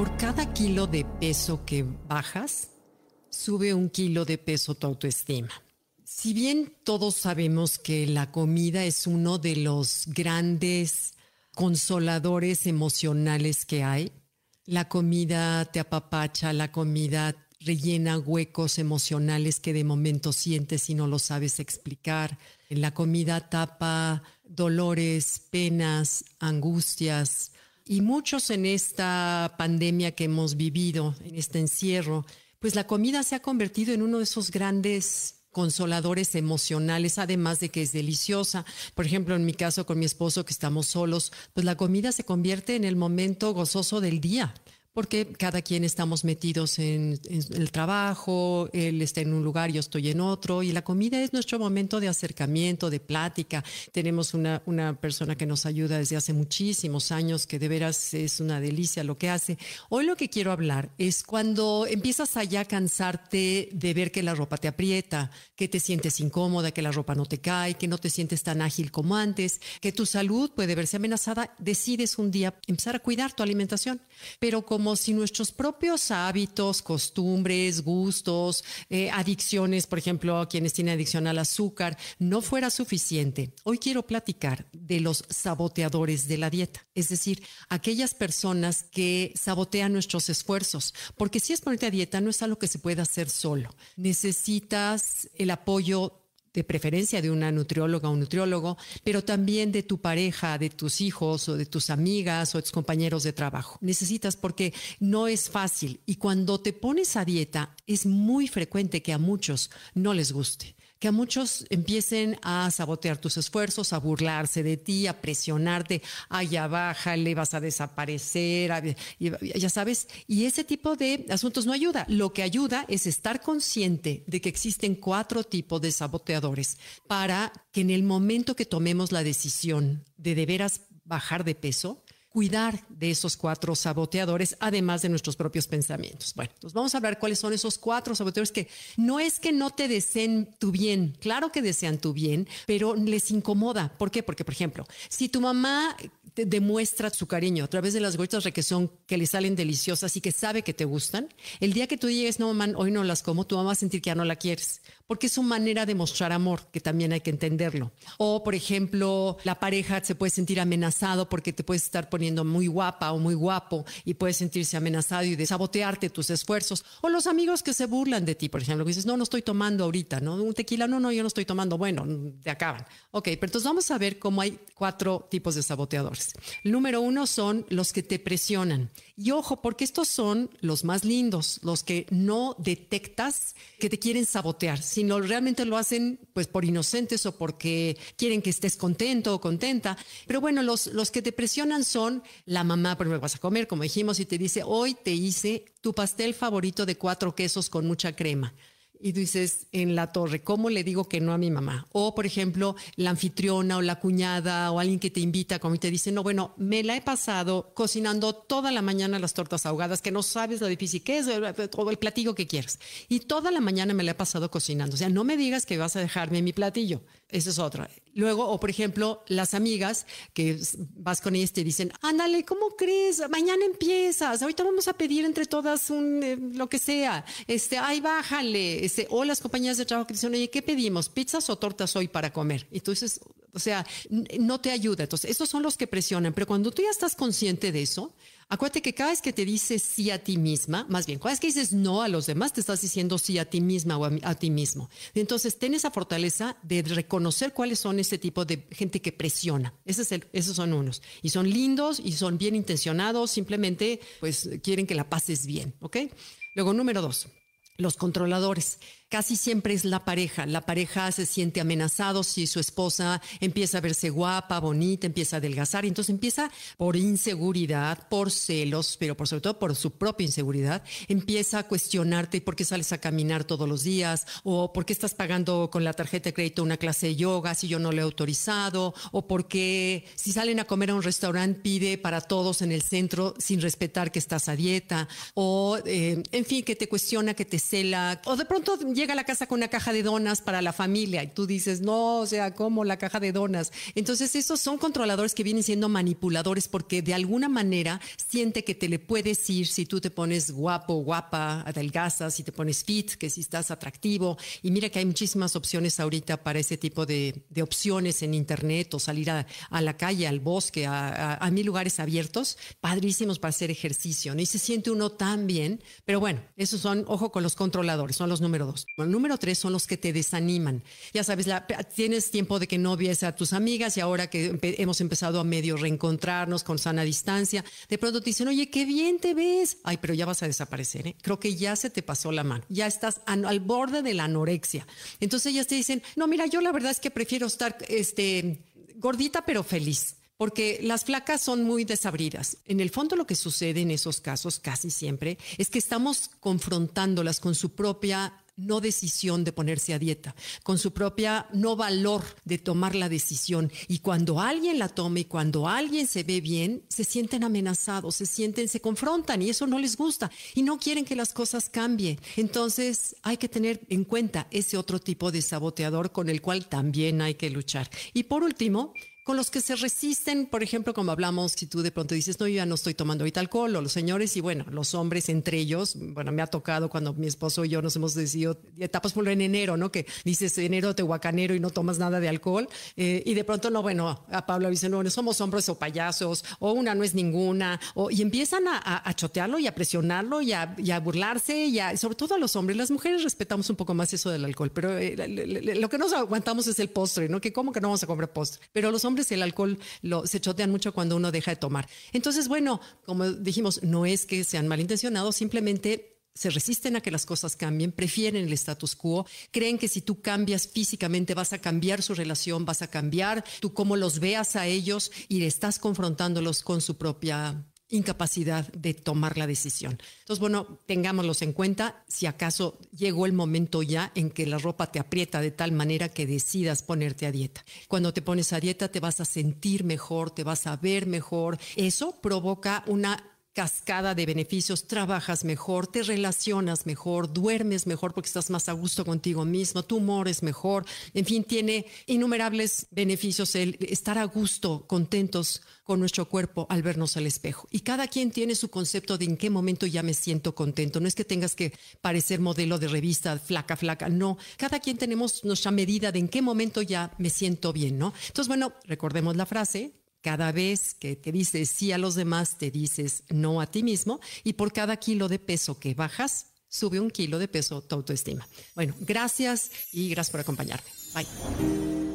Por cada kilo de peso que bajas, sube un kilo de peso tu autoestima. Si bien todos sabemos que la comida es uno de los grandes consoladores emocionales que hay, la comida te apapacha, la comida rellena huecos emocionales que de momento sientes y no lo sabes explicar. La comida tapa dolores, penas, angustias, y muchos en esta pandemia que hemos vivido, en este encierro, pues la comida se ha convertido en uno de esos grandes consoladores emocionales, además de que es deliciosa. Por ejemplo, en mi caso con mi esposo que estamos solos, pues la comida se convierte en el momento gozoso del día porque cada quien estamos metidos en, el trabajo, él está en un lugar, yo estoy en otro, y la comida es nuestro momento de acercamiento, de plática. Tenemos una, una persona que nos ayuda desde hace muchísimos años, que de veras es una delicia lo que hace. Hoy lo que quiero hablar es cuando empiezas a cansarte de ver que la ropa te aprieta, que te sientes incómoda, que la ropa no te cae, que no te sientes tan ágil como antes, que tu salud puede verse amenazada, decides un día empezar a cuidar tu alimentación. Pero como como si nuestros propios hábitos, costumbres, gustos, eh, adicciones, por ejemplo, quienes tienen adicción al azúcar, no fuera suficiente. Hoy quiero platicar de los saboteadores de la dieta, es decir, aquellas personas que sabotean nuestros esfuerzos, porque si es ponerte a dieta no es algo que se pueda hacer solo. Necesitas el apoyo de preferencia de una nutrióloga o un nutriólogo, pero también de tu pareja, de tus hijos o de tus amigas o tus compañeros de trabajo. Necesitas porque no es fácil y cuando te pones a dieta es muy frecuente que a muchos no les guste que a muchos empiecen a sabotear tus esfuerzos, a burlarse de ti, a presionarte, ya bájale, vas a desaparecer, ya sabes, y ese tipo de asuntos no ayuda. Lo que ayuda es estar consciente de que existen cuatro tipos de saboteadores para que en el momento que tomemos la decisión de de veras bajar de peso, cuidar de esos cuatro saboteadores, además de nuestros propios pensamientos. Bueno, entonces vamos a hablar cuáles son esos cuatro saboteadores que no es que no te deseen tu bien, claro que desean tu bien, pero les incomoda. ¿Por qué? Porque, por ejemplo, si tu mamá te demuestra su cariño a través de las gorditas requesón que le salen deliciosas y que sabe que te gustan, el día que tú llegues, no, mamá, hoy no las como, tu mamá va a sentir que ya no la quieres, porque es su manera de mostrar amor, que también hay que entenderlo. O, por ejemplo, la pareja se puede sentir amenazado porque te puedes estar poniendo muy guapa o muy guapo y puedes sentirse amenazado y de sabotearte tus esfuerzos. O los amigos que se burlan de ti, por ejemplo, que dices, no, no estoy tomando ahorita, ¿no? Un tequila, no, no, yo no estoy tomando, bueno, te acaban. Ok, pero entonces vamos a ver cómo hay cuatro tipos de saboteadores. El número uno son los que te presionan. Y ojo, porque estos son los más lindos, los que no detectas que te quieren sabotear, sino realmente lo hacen pues por inocentes o porque quieren que estés contento o contenta. Pero bueno, los, los que te presionan son la mamá, por vas a comer, como dijimos, y te dice, hoy te hice tu pastel favorito de cuatro quesos con mucha crema y dices en la torre, ¿cómo le digo que no a mi mamá? O, por ejemplo, la anfitriona o la cuñada o alguien que te invita, como te dice, no, bueno, me la he pasado cocinando toda la mañana las tortas ahogadas, que no sabes lo difícil que es, o el platillo que quieras. Y toda la mañana me la he pasado cocinando. O sea, no me digas que vas a dejarme mi platillo. Esa es otra. Luego, o por ejemplo, las amigas que vas con ellas te dicen, ándale, ¿cómo crees? Mañana empiezas, ahorita vamos a pedir entre todas un, eh, lo que sea. Este, ay, bájale este, o las compañías de trabajo que dicen, oye, ¿qué pedimos? ¿Pizzas o tortas hoy para comer? Entonces, o sea, no te ayuda. Entonces, esos son los que presionan, pero cuando tú ya estás consciente de eso, acuérdate que cada vez que te dices sí a ti misma, más bien, cada vez que dices no a los demás, te estás diciendo sí a ti misma o a, ti mismo. Entonces, ten esa fortaleza de reconocer cuáles son ese tipo de gente que presiona. Esos son unos. Y son lindos y son bien intencionados, simplemente, pues, quieren que la pases bien, ¿ok? Luego, número dos los controladores. Casi siempre es la pareja. La pareja se siente amenazado si su esposa empieza a verse guapa, bonita, empieza a adelgazar. Entonces empieza por inseguridad, por celos, pero por sobre todo por su propia inseguridad. Empieza a cuestionarte por qué sales a caminar todos los días o por qué estás pagando con la tarjeta de crédito una clase de yoga si yo no le he autorizado o por qué si salen a comer a un restaurante pide para todos en el centro sin respetar que estás a dieta o, eh, en fin, que te cuestiona, que te cela o de pronto llega a la casa con una caja de donas para la familia y tú dices, no, o sea, ¿cómo la caja de donas? Entonces, esos son controladores que vienen siendo manipuladores porque de alguna manera siente que te le puedes ir si tú te pones guapo, guapa, adelgazas, si te pones fit, que si estás atractivo. Y mira que hay muchísimas opciones ahorita para ese tipo de, opciones en Internet o salir a, la calle, al bosque, a, a, mil lugares abiertos, padrísimos para hacer ejercicio. ¿no? Y se siente uno tan bien. Pero bueno, esos son, ojo con los controladores, son los número dos. El número tres son los que te desaniman. Ya sabes, tienes tiempo de que no vies a tus amigas y ahora que hemos empezado a medio reencontrarnos con sana distancia, de pronto te dicen, oye, qué bien te ves. Ay, pero ya vas a desaparecer. ¿eh? Creo que ya se te pasó la mano. Ya estás al borde de la anorexia. Entonces ellas te dicen, no, mira, yo la verdad es que prefiero estar este, gordita pero feliz porque las flacas son muy desabridas. En el fondo lo que sucede en esos casos casi siempre es que estamos confrontándolas con su propia no decisión de ponerse a dieta, con su propia no valor de tomar la decisión. Y cuando alguien la toma y cuando alguien se ve bien, se sienten amenazados, se sienten, se confrontan y eso no les gusta y no quieren que las cosas cambien. Entonces hay que tener en cuenta ese otro tipo de saboteador con el cual también hay que luchar. Y por último, los que se resisten, por ejemplo, como hablamos, si tú de pronto dices, no, yo ya no estoy tomando ahorita alcohol, o los señores, y bueno, los hombres entre ellos, bueno, me ha tocado cuando mi esposo y yo nos hemos decidido etapas por en enero, ¿no? Que dices enero tehuacanero y no tomas nada de alcohol, eh, y de pronto no, bueno, a Pablo dice, no, no somos hombres o payasos, o una no es ninguna, o, y empiezan a, chotearlo y a presionarlo y a, burlarse, y sobre todo a los hombres, las mujeres respetamos un poco más eso del alcohol, pero eh, lo que nos aguantamos es el postre, ¿no? Que cómo que no vamos a comer postre, pero los el alcohol lo, se chotean mucho cuando uno deja de tomar. Entonces, bueno, como dijimos, no es que sean malintencionados, simplemente se resisten a que las cosas cambien, prefieren el status quo, creen que si tú cambias físicamente vas a cambiar su relación, vas a cambiar tú cómo los veas a ellos y estás confrontándolos con su propia incapacidad de tomar la decisión. Entonces, bueno, tengámoslos en cuenta si acaso llegó el momento ya en que la ropa te aprieta de tal manera que decidas ponerte a dieta. Cuando te pones a dieta te vas a sentir mejor, te vas a ver mejor. Eso provoca una cascada de beneficios, trabajas mejor, te relacionas mejor, duermes mejor porque estás más a gusto contigo mismo, tu humor es mejor, en fin, tiene innumerables beneficios el estar a gusto, contentos con nuestro cuerpo al vernos al espejo. Y cada quien tiene su concepto de en qué momento ya me siento contento. No es que tengas que parecer modelo de revista flaca, flaca, no. Cada quien tenemos nuestra medida de en qué momento ya me siento bien, ¿no? Entonces, bueno, recordemos la frase, cada vez que te dices sí a los demás, te dices no a ti mismo y por cada kilo de peso que bajas, sube un kilo de peso tu autoestima. Bueno, gracias y gracias por acompañarme. Bye.